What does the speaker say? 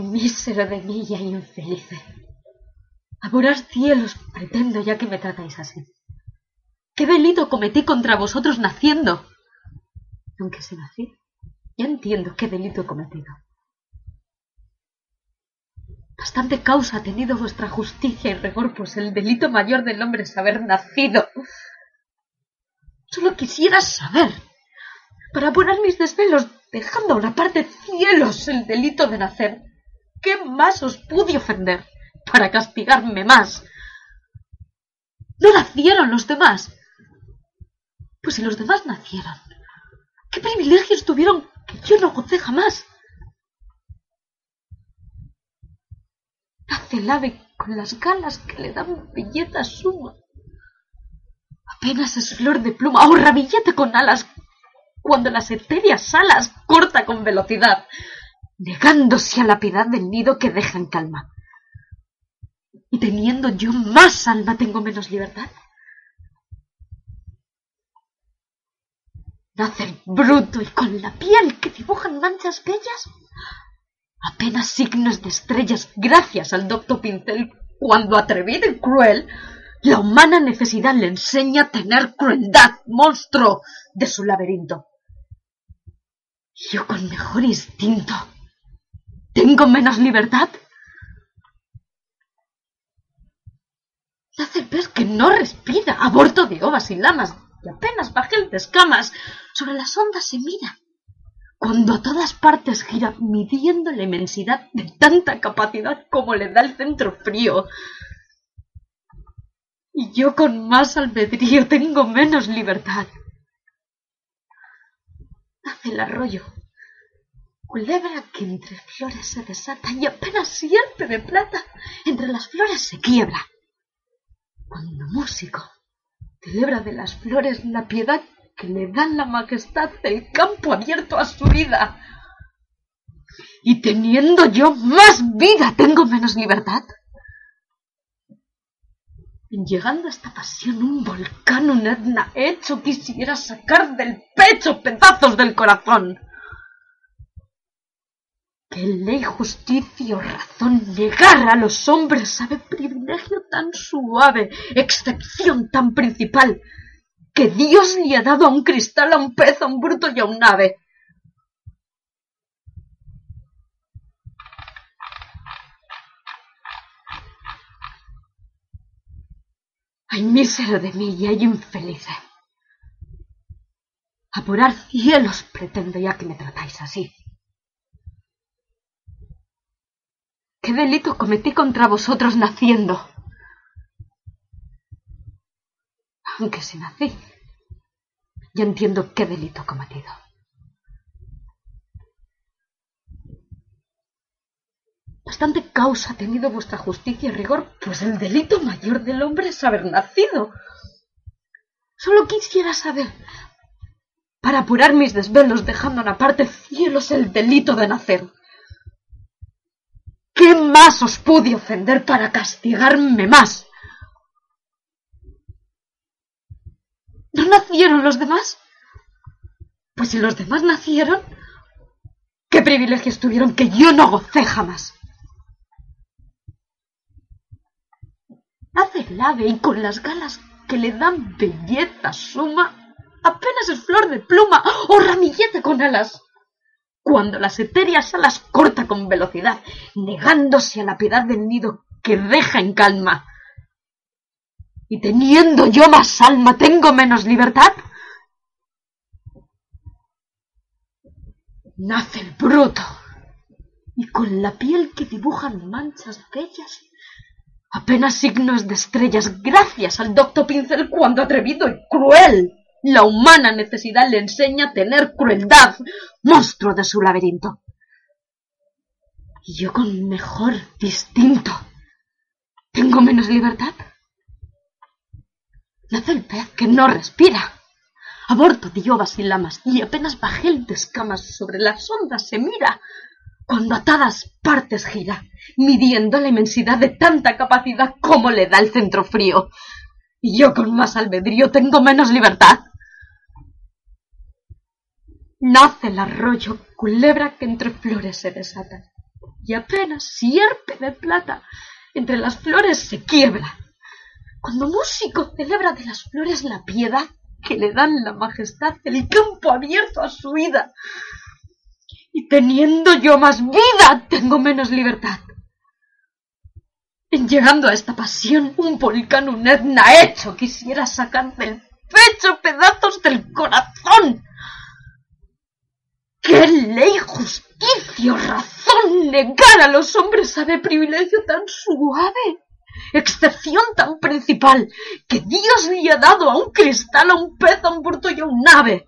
Mísero de mí y hay infeliz. Apurar cielos pretendo ya que me tratáis así. ¿Qué delito cometí contra vosotros naciendo? Aunque se nací, ya entiendo qué delito he cometido. Bastante causa ha tenido vuestra justicia y rigor, pues el delito mayor del hombre es haber nacido. Solo quisiera saber, para apurar mis desvelos, dejando a una parte cielos el delito de nacer, ¿qué más os pude ofender para castigarme más? No nacieron los demás. Pues si los demás nacieron, ¿qué privilegios tuvieron que yo no gocé jamás? Nace el ave con las galas que le dan belleza suma. Apenas es flor de pluma o ramillete con alas cuando las etéreas alas corta con velocidad negándose a la piedad del nido que deja en calma. Y teniendo yo más alma, tengo menos libertad. Nace bruto y con la piel que dibujan manchas bellas. Apenas signos de estrellas gracias al doctor Pincel, cuando atrevido y cruel, la humana necesidad le enseña a tener crueldad, monstruo de su laberinto. Yo con mejor instinto ¿Tengo menos libertad? Hace ver que no respira, aborto de ovas y lamas, y apenas bajel de escamas, sobre las ondas se mira, cuando a todas partes gira, midiendo la inmensidad de tanta capacidad como le da el centro frío. Y yo con más albedrío tengo menos libertad. Hace el arroyo, culebra que entre flores se desata y apenas sierpe de plata entre las flores se quiebra. Cuando músico celebra de las flores la piedad que le dan la majestad del campo abierto a su vida. Y teniendo yo más vida, tengo menos libertad. Llegando a esta pasión, un volcán, un etna hecho, quisiera sacar del pecho pedazos del corazón que ley, justicia o razón negar a los hombres sabe privilegio tan suave, excepción tan principal, que Dios le ha dado a un cristal, a un pez, a un bruto y a un ave. Ay, mísero de mí y hay infeliz. Apurar cielos pretendo ya que me tratáis así. ¿Qué delito cometí contra vosotros naciendo? Aunque si nací, ya entiendo qué delito cometido. Bastante causa ha tenido vuestra justicia y rigor, pues el delito mayor del hombre es haber nacido. Solo quisiera saber, para apurar mis desvelos dejando en aparte cielos el delito de nacer. ¿Qué más os pude ofender para castigarme más? ¿No nacieron los demás? Pues si los demás nacieron, ¿qué privilegios tuvieron que yo no gocé jamás? Hace el ave y con las galas que le dan belleza suma, apenas es flor de pluma o ramillete con alas cuando las etéreas alas corta con velocidad, negándose a la piedad del nido que deja en calma. Y teniendo yo más alma, ¿tengo menos libertad? Nace el bruto, y con la piel que dibujan manchas bellas, Apenas signos de estrellas gracias al doctor Pincel cuando atrevido y cruel. La humana necesidad le enseña a tener crueldad, monstruo de su laberinto. Y yo con mejor distinto. ¿Tengo menos libertad? Nace el pez que no respira. Aborto diobas y lamas, y apenas bajé de escamas sobre las ondas se mira, cuando a todas partes gira, midiendo la inmensidad de tanta capacidad como le da el centro frío. Y yo con más albedrío tengo menos libertad. Nace el arroyo, culebra que entre flores se desata, y apenas sierpe de plata entre las flores se quiebra. Cuando músico celebra de las flores la piedad que le dan la majestad del campo abierto a su vida. Y teniendo yo más vida, tengo menos libertad. En llegando a esta pasión, un volcán, un etna hecho, quisiera sacar del pecho pedazos del corazón. ¿Qué ley, justicia razón negar a los hombres sabe privilegio tan suave? excepción tan principal que Dios le ha dado a un cristal, a un pez, a un burto y a un ave.